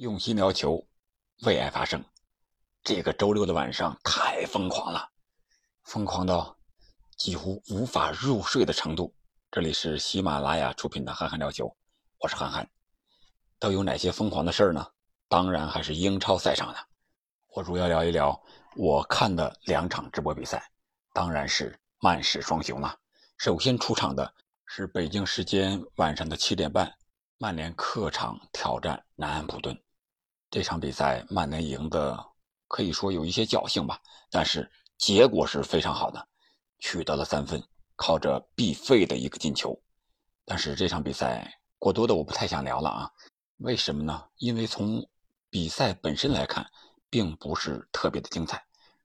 用心聊球，为爱发声。这个周六的晚上太疯狂了，疯狂到几乎无法入睡的程度。这里是喜马拉雅出品的《憨憨聊球》，我是憨憨。都有哪些疯狂的事儿呢？当然还是英超赛场的。我主要聊一聊我看的两场直播比赛，当然是曼市双雄了。首先出场的是北京时间晚上的七点半，曼联客场挑战南安普顿。这场比赛曼联赢的可以说有一些侥幸吧，但是结果是非常好的，取得了三分，靠着必费的一个进球。但是这场比赛过多的我不太想聊了啊，为什么呢？因为从比赛本身来看，并不是特别的精彩，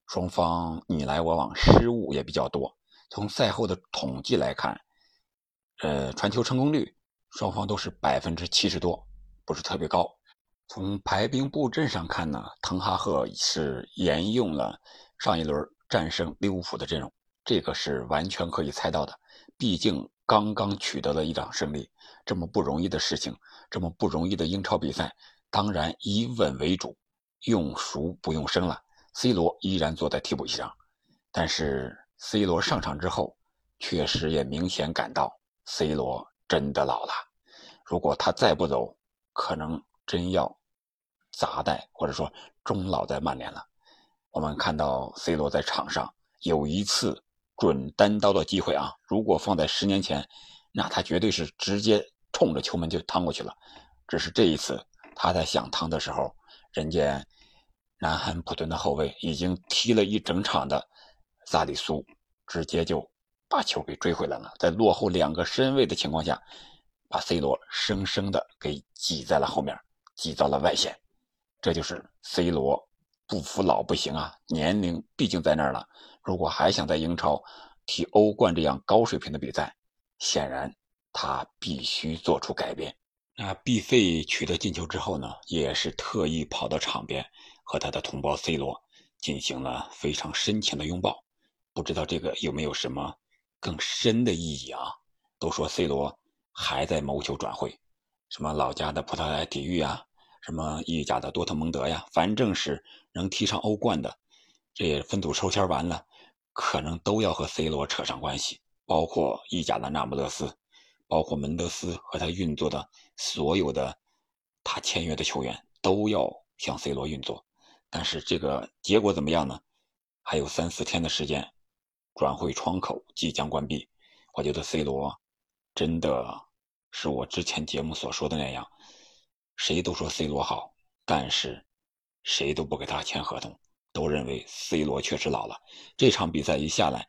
双方你来我往，失误也比较多。从赛后的统计来看，呃，传球成功率双方都是百分之七十多，不是特别高。从排兵布阵上看呢，滕哈赫是沿用了上一轮战胜利物浦的阵容，这个是完全可以猜到的。毕竟刚刚取得了一场胜利，这么不容易的事情，这么不容易的英超比赛，当然以稳为主，用熟不用生了。C 罗依然坐在替补席上，但是 C 罗上场之后，确实也明显感到 C 罗真的老了。如果他再不走，可能。真要砸在或者说终老在曼联了。我们看到 C 罗在场上有一次准单刀的机会啊，如果放在十年前，那他绝对是直接冲着球门就趟过去了。只是这一次他在想趟的时候，人家南安普顿的后卫已经踢了一整场的萨里苏，直接就把球给追回来了。在落后两个身位的情况下，把 C 罗生生的给挤在了后面。挤到了外线，这就是 C 罗不服老不行啊！年龄毕竟在那儿了，如果还想在英超踢欧冠这样高水平的比赛，显然他必须做出改变。那 B 费取得进球之后呢，也是特意跑到场边和他的同胞 C 罗进行了非常深情的拥抱。不知道这个有没有什么更深的意义啊？都说 C 罗还在谋求转会。什么老家的葡萄牙体育啊，什么意甲的多特蒙德呀，反正是能踢上欧冠的，这也分组抽签完了，可能都要和 C 罗扯上关系。包括意甲的那不勒斯，包括门德斯和他运作的所有的他签约的球员，都要向 C 罗运作。但是这个结果怎么样呢？还有三四天的时间，转会窗口即将关闭，我觉得 C 罗真的。是我之前节目所说的那样，谁都说 C 罗好，但是谁都不给他签合同，都认为 C 罗确实老了。这场比赛一下来，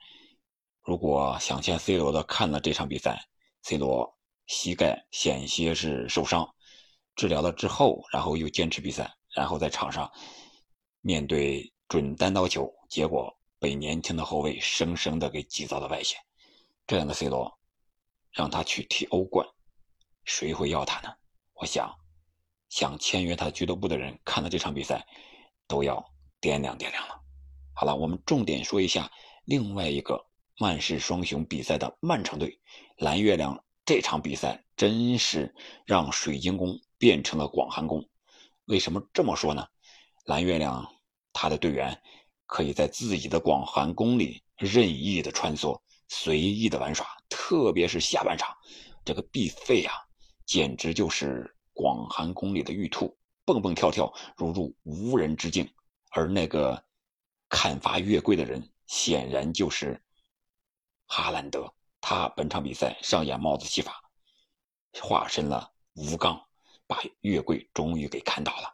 如果想签 C 罗的看了这场比赛，C 罗膝盖险些是受伤，治疗了之后，然后又坚持比赛，然后在场上面对准单刀球，结果被年轻的后卫生生的给挤到了外线。这样的 C 罗，让他去踢欧冠。谁会要他呢？我想，想签约他俱乐部的人看了这场比赛，都要掂量掂量了。好了，我们重点说一下另外一个曼市双雄比赛的曼城队。蓝月亮这场比赛真是让水晶宫变成了广寒宫。为什么这么说呢？蓝月亮他的队员可以在自己的广寒宫里任意的穿梭，随意的玩耍，特别是下半场，这个必费啊！简直就是广寒宫里的玉兔，蹦蹦跳跳，如入无人之境。而那个砍伐月桂的人，显然就是哈兰德。他本场比赛上演帽子戏法，化身了吴刚，把月桂终于给砍倒了。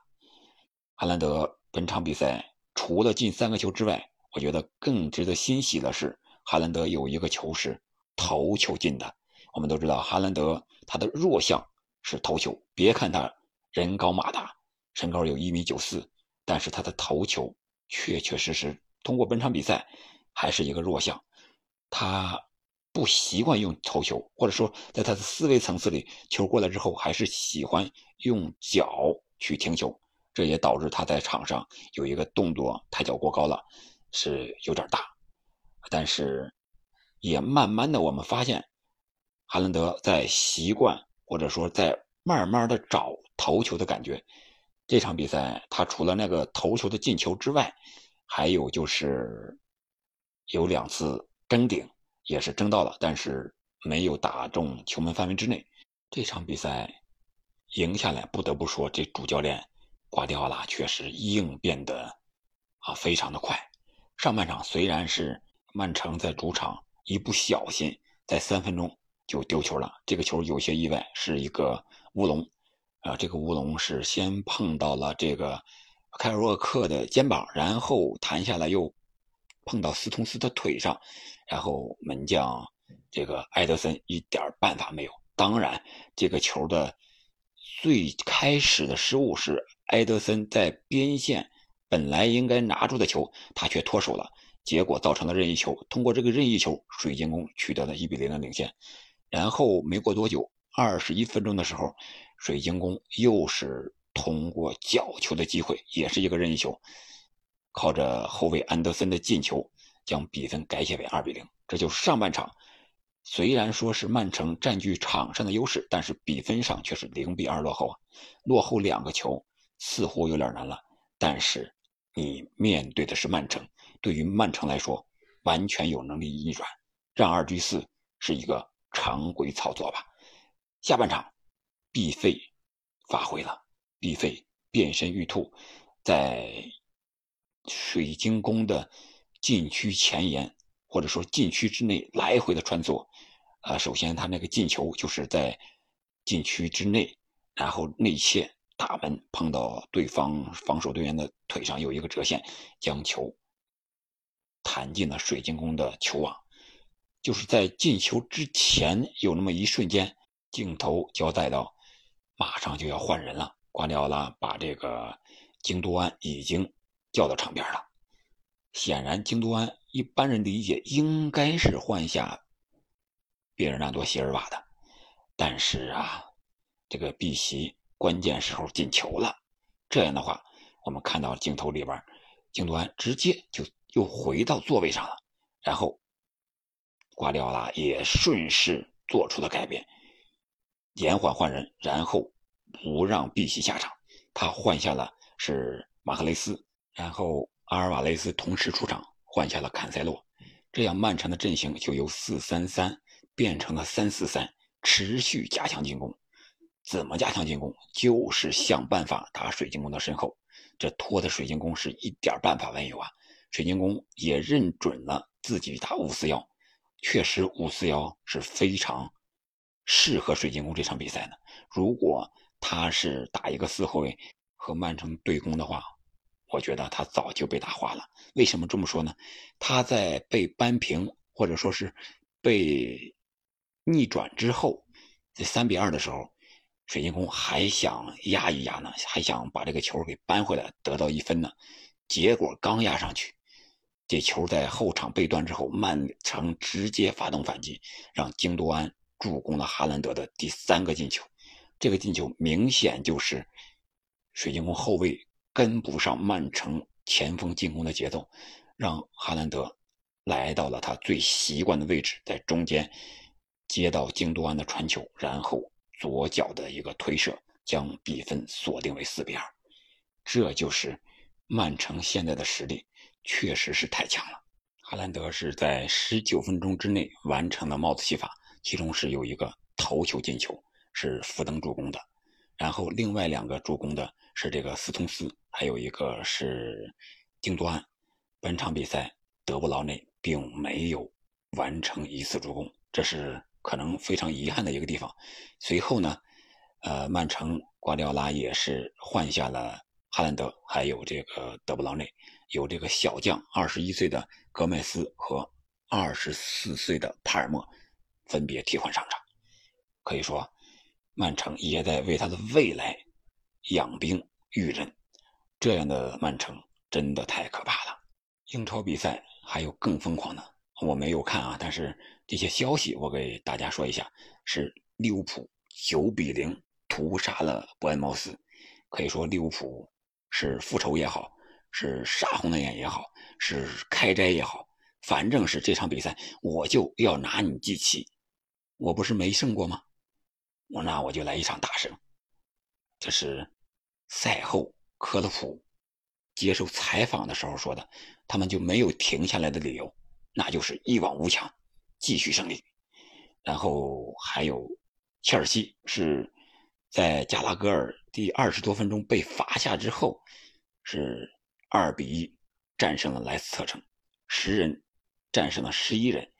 哈兰德本场比赛除了进三个球之外，我觉得更值得欣喜的是，哈兰德有一个球是头球进的。我们都知道哈兰德他的弱项是头球，别看他人高马大，身高有一米九四，但是他的头球确确实实通过本场比赛还是一个弱项。他不习惯用头球，或者说在他的思维层次里，球过来之后还是喜欢用脚去停球，这也导致他在场上有一个动作抬脚过高了，是有点大。但是也慢慢的我们发现。哈兰德在习惯，或者说在慢慢的找头球的感觉，这场比赛他除了那个头球的进球之外，还有就是有两次争顶，也是争到了，但是没有打中球门范围之内。这场比赛赢下来，不得不说这主教练瓜迪奥拉确实应变的啊非常的快。上半场虽然是曼城在主场一不小心在三分钟就丢球了，这个球有些意外，是一个乌龙。啊，这个乌龙是先碰到了这个凯尔沃克的肩膀，然后弹下来又碰到斯通斯的腿上，然后门将这个埃德森一点办法没有。当然，这个球的最开始的失误是埃德森在边线本来应该拿住的球，他却脱手了，结果造成了任意球。通过这个任意球，水晶宫取得了一比零的领先。然后没过多久，二十一分钟的时候。水晶宫又是通过角球的机会，也是一个任意球，靠着后卫安德森的进球，将比分改写为二比零。这就是上半场，虽然说是曼城占据场上的优势，但是比分上却是零比二落后啊，落后两个球似乎有点难了。但是你面对的是曼城，对于曼城来说，完全有能力逆转，让二居四是一个常规操作吧。下半场。毕费发挥了，毕费变身玉兔，在水晶宫的禁区前沿或者说禁区之内来回的穿梭。啊，首先他那个进球就是在禁区之内，然后内切打门，碰到对方防守队员的腿上有一个折线，将球弹进了水晶宫的球网。就是在进球之前有那么一瞬间，镜头交代到。马上就要换人了，瓜迪奥拉把这个京都安已经叫到场边了。显然，京都安一般人理解应该是换下别尔纳多席尔瓦的，但是啊，这个碧玺关键时候进球了，这样的话，我们看到镜头里边，京都安直接就又回到座位上了，然后瓜迪奥拉也顺势做出了改变。延缓换人，然后不让碧玺下场。他换下了是马赫雷斯，然后阿尔瓦雷斯同时出场，换下了坎塞洛。这样曼城的阵型就由四三三变成了三四三，持续加强进攻。怎么加强进攻？就是想办法打水晶宫的身后。这拖的水晶宫是一点办法没有啊！水晶宫也认准了自己打五四幺，确实五四幺是非常。适合水晶宫这场比赛的？如果他是打一个四后卫和曼城对攻的话，我觉得他早就被打花了。为什么这么说呢？他在被扳平或者说是被逆转之后，这三比二的时候，水晶宫还想压一压呢，还想把这个球给扳回来得到一分呢。结果刚压上去，这球在后场被断之后，曼城直接发动反击，让京多安。助攻了哈兰德的第三个进球，这个进球明显就是水晶宫后卫跟不上曼城前锋进攻的节奏，让哈兰德来到了他最习惯的位置，在中间接到京多安的传球，然后左脚的一个推射，将比分锁定为四比二。这就是曼城现在的实力，确实是太强了。哈兰德是在十九分钟之内完成了帽子戏法。其中是有一个头球进球，是福登助攻的，然后另外两个助攻的是这个斯通斯，还有一个是京多安。本场比赛德布劳内并没有完成一次助攻，这是可能非常遗憾的一个地方。随后呢，呃，曼城瓜迪奥拉也是换下了哈兰德，还有这个德布劳内，有这个小将二十一岁的戈麦斯和二十四岁的帕尔默。分别替换上场，可以说，曼城也在为他的未来养兵育人。这样的曼城真的太可怕了。英超比赛还有更疯狂的，我没有看啊，但是这些消息我给大家说一下：是利物浦九比零屠杀了伯恩茅斯。可以说，利物浦是复仇也好，是杀红了眼也好，是开斋也好，反正是这场比赛我就要拿你祭旗。我不是没胜过吗？我那我就来一场大胜。这是赛后科勒普接受采访的时候说的，他们就没有停下来的理由，那就是一往无前，继续胜利。然后还有切尔西是在加拉格尔第二十多分钟被罚下之后，是二比一战胜了莱斯特城，十人战胜了十一人。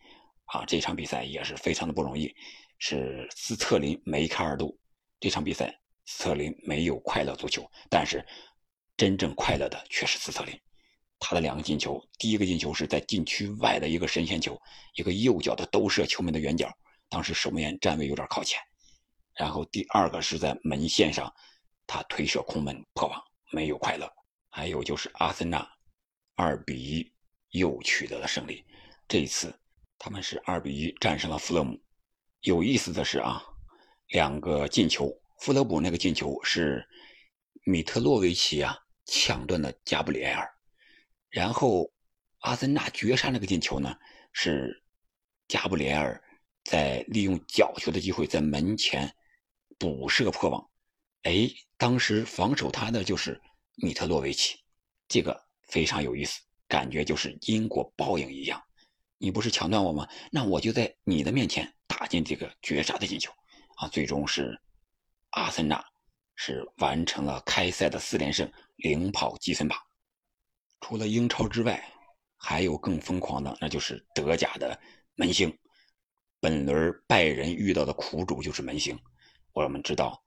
啊，这场比赛也是非常的不容易，是斯特林梅开二度。这场比赛斯特林没有快乐足球，但是真正快乐的却是斯特林。他的两个进球，第一个进球是在禁区外的一个神仙球，一个右脚的兜射球门的远角，当时守门员站位有点靠前。然后第二个是在门线上，他推射空门破网，没有快乐。还有就是阿森纳二比一又取得了胜利，这一次。他们是二比一战胜了富勒姆。有意思的是啊，两个进球，富勒姆那个进球是米特洛维奇啊抢断的加布里埃尔，然后阿森纳绝杀那个进球呢是加布里埃尔在利用角球的机会在门前补射破网。哎，当时防守他的就是米特洛维奇，这个非常有意思，感觉就是因果报应一样。你不是抢断我吗？那我就在你的面前打进这个绝杀的进球，啊，最终是阿森纳是完成了开赛的四连胜，领跑积分榜。除了英超之外，还有更疯狂的，那就是德甲的门兴。本轮拜仁遇到的苦主就是门兴。我们知道，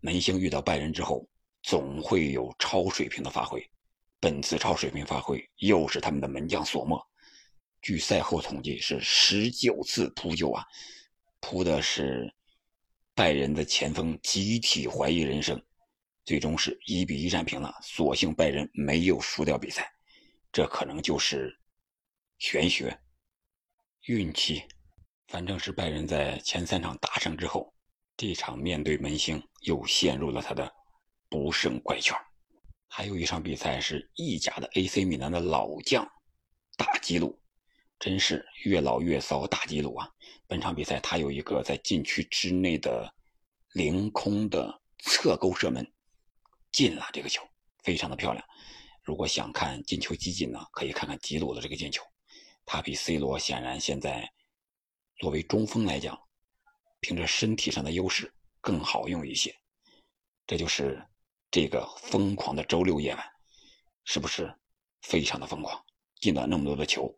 门兴遇到拜仁之后，总会有超水平的发挥。本次超水平发挥又是他们的门将索莫。据赛后统计，是十九次扑救啊，扑的是拜仁的前锋集体怀疑人生，最终是一比一战平了。所幸拜仁没有输掉比赛，这可能就是玄学、运气。反正是拜仁在前三场大胜之后，这场面对门兴又陷入了他的不胜怪圈。还有一场比赛是意甲的 AC 米兰的老将大吉鲁。真是越老越骚大吉鲁啊！本场比赛他有一个在禁区之内的凌空的侧勾射门，进了这个球，非常的漂亮。如果想看进球集锦呢，可以看看吉鲁的这个进球。他比 C 罗显然现在作为中锋来讲，凭着身体上的优势更好用一些。这就是这个疯狂的周六夜晚，是不是非常的疯狂？进了那么多的球。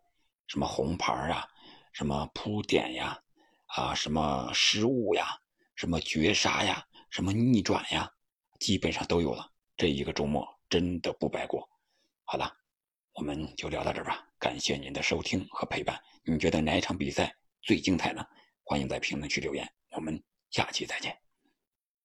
什么红牌啊，什么扑点呀，啊，什么失误呀，什么绝杀呀，什么逆转呀，基本上都有了。这一个周末真的不白过。好了，我们就聊到这儿吧。感谢您的收听和陪伴。你觉得哪一场比赛最精彩呢？欢迎在评论区留言。我们下期再见。